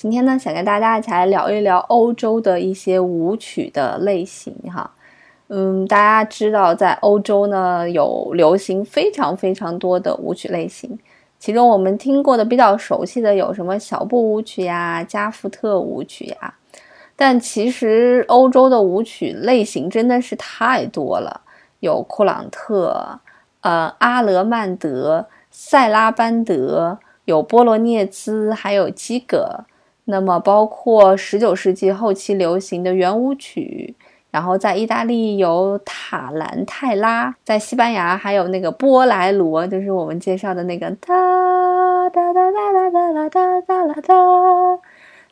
今天呢，想跟大家一起来聊一聊欧洲的一些舞曲的类型哈。嗯，大家知道，在欧洲呢有流行非常非常多的舞曲类型，其中我们听过的比较熟悉的有什么小步舞曲呀、加福特舞曲呀。但其实欧洲的舞曲类型真的是太多了，有库朗特、呃阿勒曼德、塞拉班德，有波罗涅兹，还有基格。那么，包括十九世纪后期流行的圆舞曲，然后在意大利有塔兰泰拉，在西班牙还有那个波莱罗，就是我们介绍的那个哒哒哒哒哒哒哒哒哒哒。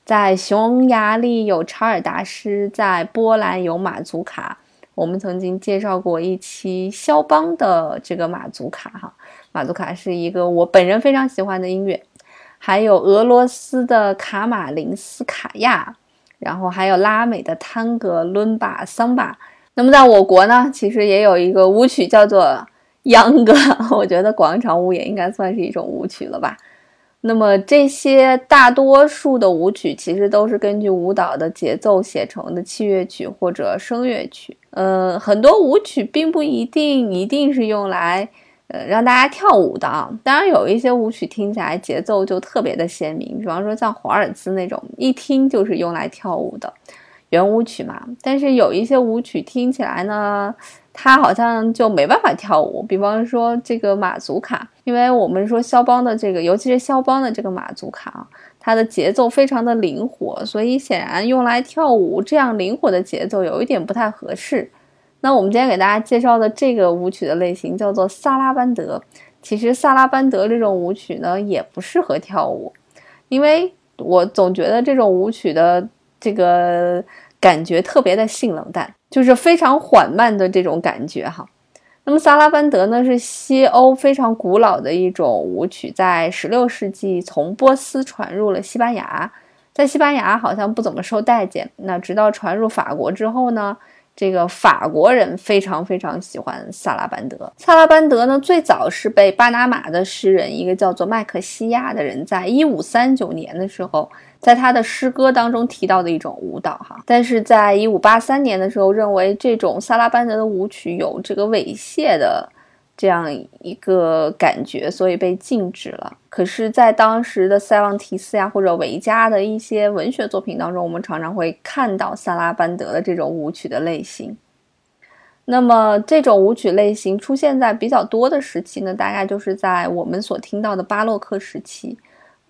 在匈牙利有查尔达斯，在波兰有马祖卡。我们曾经介绍过一期肖邦的这个马祖卡，哈，马祖卡是一个我本人非常喜欢的音乐。还有俄罗斯的卡马林斯卡娅，然后还有拉美的探戈、伦巴、桑巴。那么在我国呢，其实也有一个舞曲叫做秧歌，我觉得广场舞也应该算是一种舞曲了吧。那么这些大多数的舞曲其实都是根据舞蹈的节奏写成的器乐曲或者声乐曲。呃，很多舞曲并不一定一定是用来。呃，让大家跳舞的啊，当然有一些舞曲听起来节奏就特别的鲜明，比方说像华尔兹那种，一听就是用来跳舞的圆舞曲嘛。但是有一些舞曲听起来呢，它好像就没办法跳舞，比方说这个马祖卡，因为我们说肖邦的这个，尤其是肖邦的这个马祖卡啊，它的节奏非常的灵活，所以显然用来跳舞这样灵活的节奏有一点不太合适。那我们今天给大家介绍的这个舞曲的类型叫做萨拉班德。其实萨拉班德这种舞曲呢，也不适合跳舞，因为我总觉得这种舞曲的这个感觉特别的性冷淡，就是非常缓慢的这种感觉哈。那么萨拉班德呢，是西欧非常古老的一种舞曲，在16世纪从波斯传入了西班牙，在西班牙好像不怎么受待见。那直到传入法国之后呢？这个法国人非常非常喜欢萨拉班德。萨拉班德呢，最早是被巴拿马的诗人一个叫做麦克西亚的人，在一五三九年的时候，在他的诗歌当中提到的一种舞蹈哈。但是在一五八三年的时候，认为这种萨拉班德的舞曲有这个猥亵的。这样一个感觉，所以被禁止了。可是，在当时的塞旺提斯呀，或者维加的一些文学作品当中，我们常常会看到萨拉班德的这种舞曲的类型。那么，这种舞曲类型出现在比较多的时期呢，大概就是在我们所听到的巴洛克时期。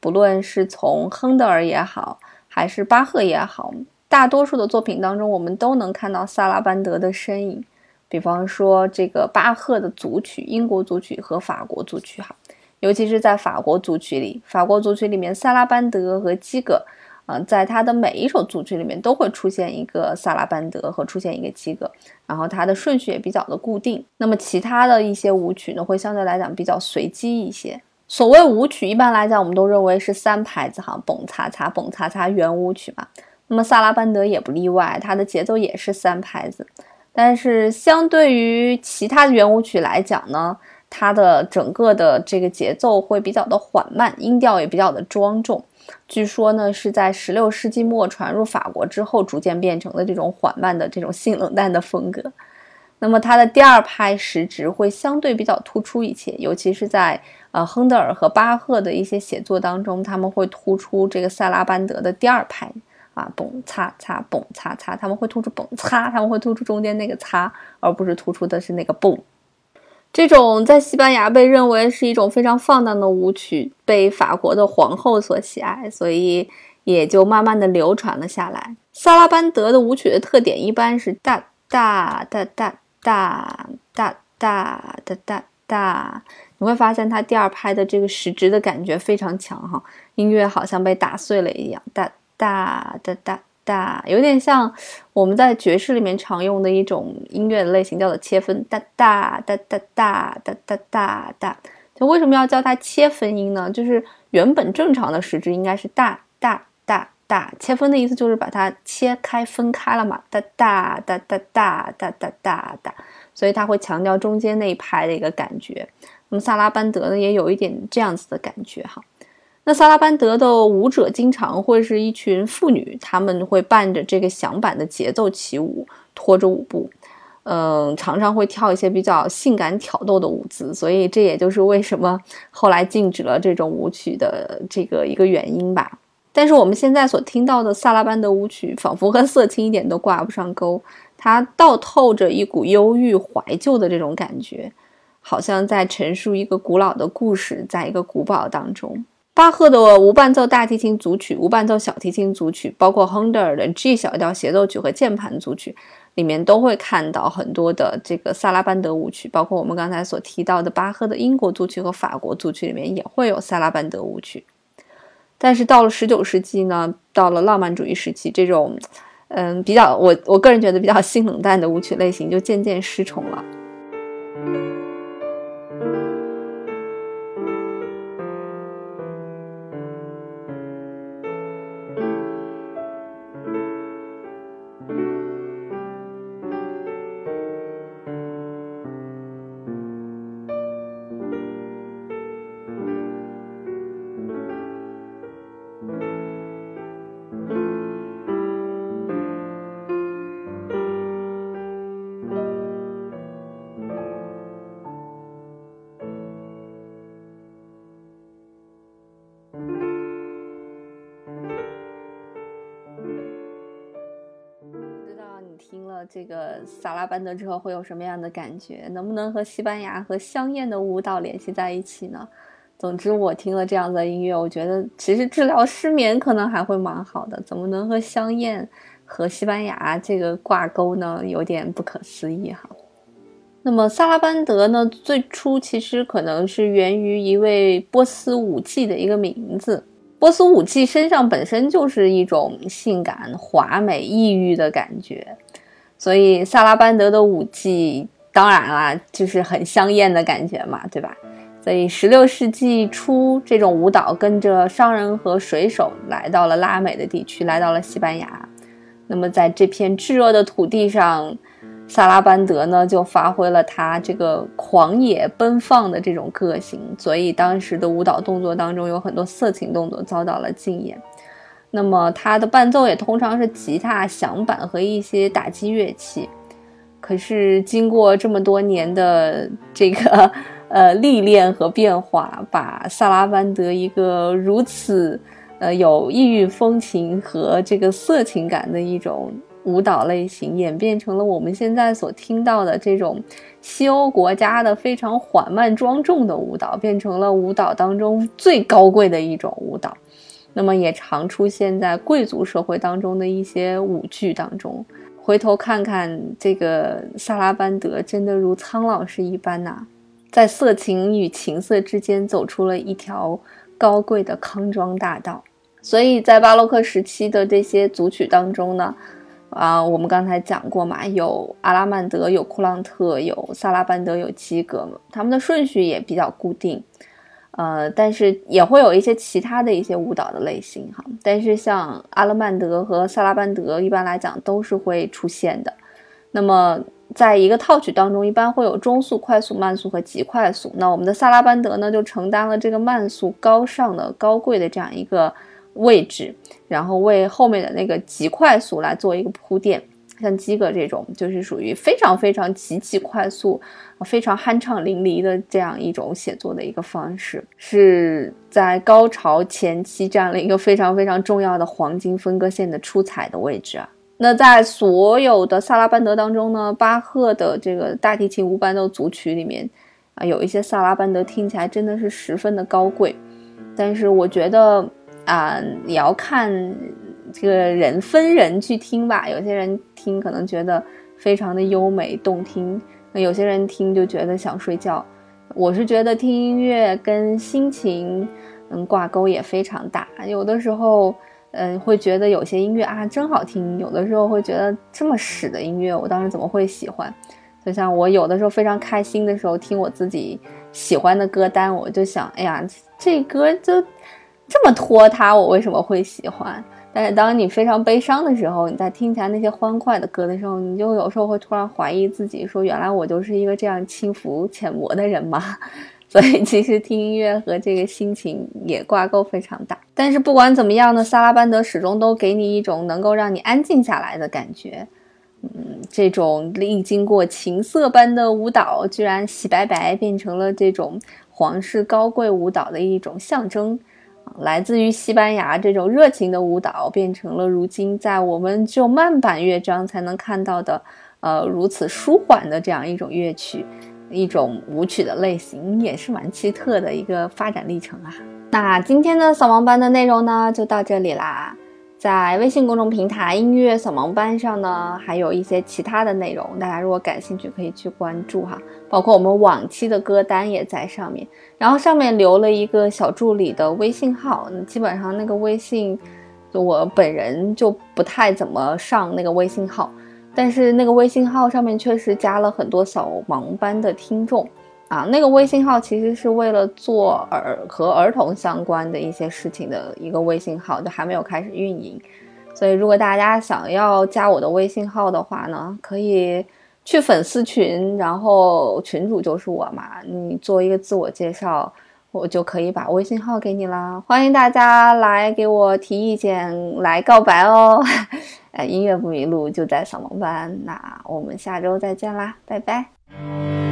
不论是从亨德尔也好，还是巴赫也好，大多数的作品当中，我们都能看到萨拉班德的身影。比方说，这个巴赫的组曲、英国组曲和法国组曲，哈，尤其是在法国组曲里，法国组曲里面，萨拉班德和基格，啊，在他的每一首组曲里面都会出现一个萨拉班德和出现一个基格，然后它的顺序也比较的固定。那么其他的一些舞曲呢，会相对来讲比较随机一些。所谓舞曲，一般来讲，我们都认为是三拍子，哈，蹦擦擦，蹦擦擦，圆舞曲嘛。那么萨拉班德也不例外，它的节奏也是三拍子。但是相对于其他的圆舞曲来讲呢，它的整个的这个节奏会比较的缓慢，音调也比较的庄重。据说呢，是在十六世纪末传入法国之后，逐渐变成了这种缓慢的这种性冷淡的风格。那么它的第二拍时值会相对比较突出一些，尤其是在呃亨德尔和巴赫的一些写作当中，他们会突出这个塞拉班德的第二拍。啊，蹦擦擦，蹦擦擦，他们会突出蹦擦，他们会突出中间那个擦，而不是突出的是那个蹦。这种在西班牙被认为是一种非常放荡的舞曲，被法国的皇后所喜爱，所以也就慢慢的流传了下来。萨拉班德的舞曲的特点一般是哒哒哒哒哒哒哒哒哒哒，你会发现它第二拍的这个时值的感觉非常强哈，音乐好像被打碎了一样，哒。哒哒哒哒，有点像我们在爵士里面常用的一种音乐类型，叫做切分，哒哒哒哒哒哒哒哒哒。就为什么要叫它切分音呢？就是原本正常的时值应该是哒哒哒哒，切分的意思就是把它切开分开了嘛，哒哒哒哒哒哒哒哒哒，所以它会强调中间那一拍的一个感觉。那么萨拉班德呢，也有一点这样子的感觉哈。那萨拉班德的舞者经常会是一群妇女，他们会伴着这个响板的节奏起舞，拖着舞步。嗯，常常会跳一些比较性感挑逗的舞姿，所以这也就是为什么后来禁止了这种舞曲的这个一个原因吧。但是我们现在所听到的萨拉班德舞曲，仿佛和色情一点都挂不上钩，它倒透着一股忧郁怀旧的这种感觉，好像在陈述一个古老的故事，在一个古堡当中。巴赫的无伴奏大提琴组曲、无伴奏小提琴组曲，包括亨德尔的 G 小调协奏曲和键盘组曲。里面都会看到很多的这个萨拉班德舞曲，包括我们刚才所提到的巴赫的英国组曲和法国组曲里面也会有萨拉班德舞曲。但是到了十九世纪呢，到了浪漫主义时期，这种嗯比较我我个人觉得比较性冷淡的舞曲类型就渐渐失宠了。这个萨拉班德之后会有什么样的感觉？能不能和西班牙和香艳的舞蹈联系在一起呢？总之，我听了这样的音乐，我觉得其实治疗失眠可能还会蛮好的。怎么能和香艳和西班牙这个挂钩呢？有点不可思议哈。那么萨拉班德呢？最初其实可能是源于一位波斯舞妓的一个名字。波斯舞妓身上本身就是一种性感、华美、异域的感觉。所以萨拉班德的舞技当然啦，就是很香艳的感觉嘛，对吧？所以十六世纪初，这种舞蹈跟着商人和水手来到了拉美的地区，来到了西班牙。那么在这片炙热的土地上，萨拉班德呢就发挥了他这个狂野奔放的这种个性。所以当时的舞蹈动作当中有很多色情动作遭到了禁演。那么它的伴奏也通常是吉他、响板和一些打击乐器。可是经过这么多年的这个呃历练和变化，把萨拉班德一个如此呃有异域风情和这个色情感的一种舞蹈类型，演变成了我们现在所听到的这种西欧国家的非常缓慢庄重的舞蹈，变成了舞蹈当中最高贵的一种舞蹈。那么也常出现在贵族社会当中的一些舞剧当中。回头看看这个萨拉班德，真的如苍老师一般呐，在色情与情色之间走出了一条高贵的康庄大道。所以在巴洛克时期的这些组曲当中呢，啊，我们刚才讲过嘛，有阿拉曼德，有库朗特，有萨拉班德，有基格，他们的顺序也比较固定。呃，但是也会有一些其他的一些舞蹈的类型哈。但是像阿勒曼德和萨拉班德，一般来讲都是会出现的。那么在一个套曲当中，一般会有中速、快速、慢速和极快速。那我们的萨拉班德呢，就承担了这个慢速、高尚的、高贵的这样一个位置，然后为后面的那个极快速来做一个铺垫。像基格这种，就是属于非常非常极其快速、非常酣畅淋漓的这样一种写作的一个方式，是在高潮前期占了一个非常非常重要的黄金分割线的出彩的位置啊。那在所有的萨拉班德当中呢，巴赫的这个大提琴无伴奏组曲里面啊，有一些萨拉班德听起来真的是十分的高贵，但是我觉得啊，也要看。这个人分人去听吧，有些人听可能觉得非常的优美动听，那有些人听就觉得想睡觉。我是觉得听音乐跟心情嗯挂钩也非常大，有的时候嗯，会觉得有些音乐啊真好听，有的时候会觉得这么屎的音乐，我当时怎么会喜欢？就像我有的时候非常开心的时候，听我自己喜欢的歌单，我就想，哎呀，这歌就这么拖沓，我为什么会喜欢？但是当你非常悲伤的时候，你在听起来那些欢快的歌的时候，你就有时候会突然怀疑自己，说原来我就是一个这样轻浮浅薄的人吗？所以其实听音乐和这个心情也挂钩非常大。但是不管怎么样呢，萨拉班德始终都给你一种能够让你安静下来的感觉。嗯，这种历经过情色般的舞蹈，居然洗白白变成了这种皇室高贵舞蹈的一种象征。来自于西班牙这种热情的舞蹈，变成了如今在我们只有慢板乐章才能看到的，呃，如此舒缓的这样一种乐曲。一种舞曲的类型也是蛮奇特的一个发展历程啊。那今天的扫盲班的内容呢，就到这里啦。在微信公众平台音乐扫盲班上呢，还有一些其他的内容，大家如果感兴趣可以去关注哈。包括我们往期的歌单也在上面，然后上面留了一个小助理的微信号，基本上那个微信，就我本人就不太怎么上那个微信号。但是那个微信号上面确实加了很多扫盲班的听众啊，那个微信号其实是为了做儿和儿童相关的一些事情的一个微信号，就还没有开始运营。所以如果大家想要加我的微信号的话呢，可以去粉丝群，然后群主就是我嘛，你做一个自我介绍，我就可以把微信号给你啦。欢迎大家来给我提意见，来告白哦。呃，音乐不迷路就在扫盲班，那我们下周再见啦，拜拜。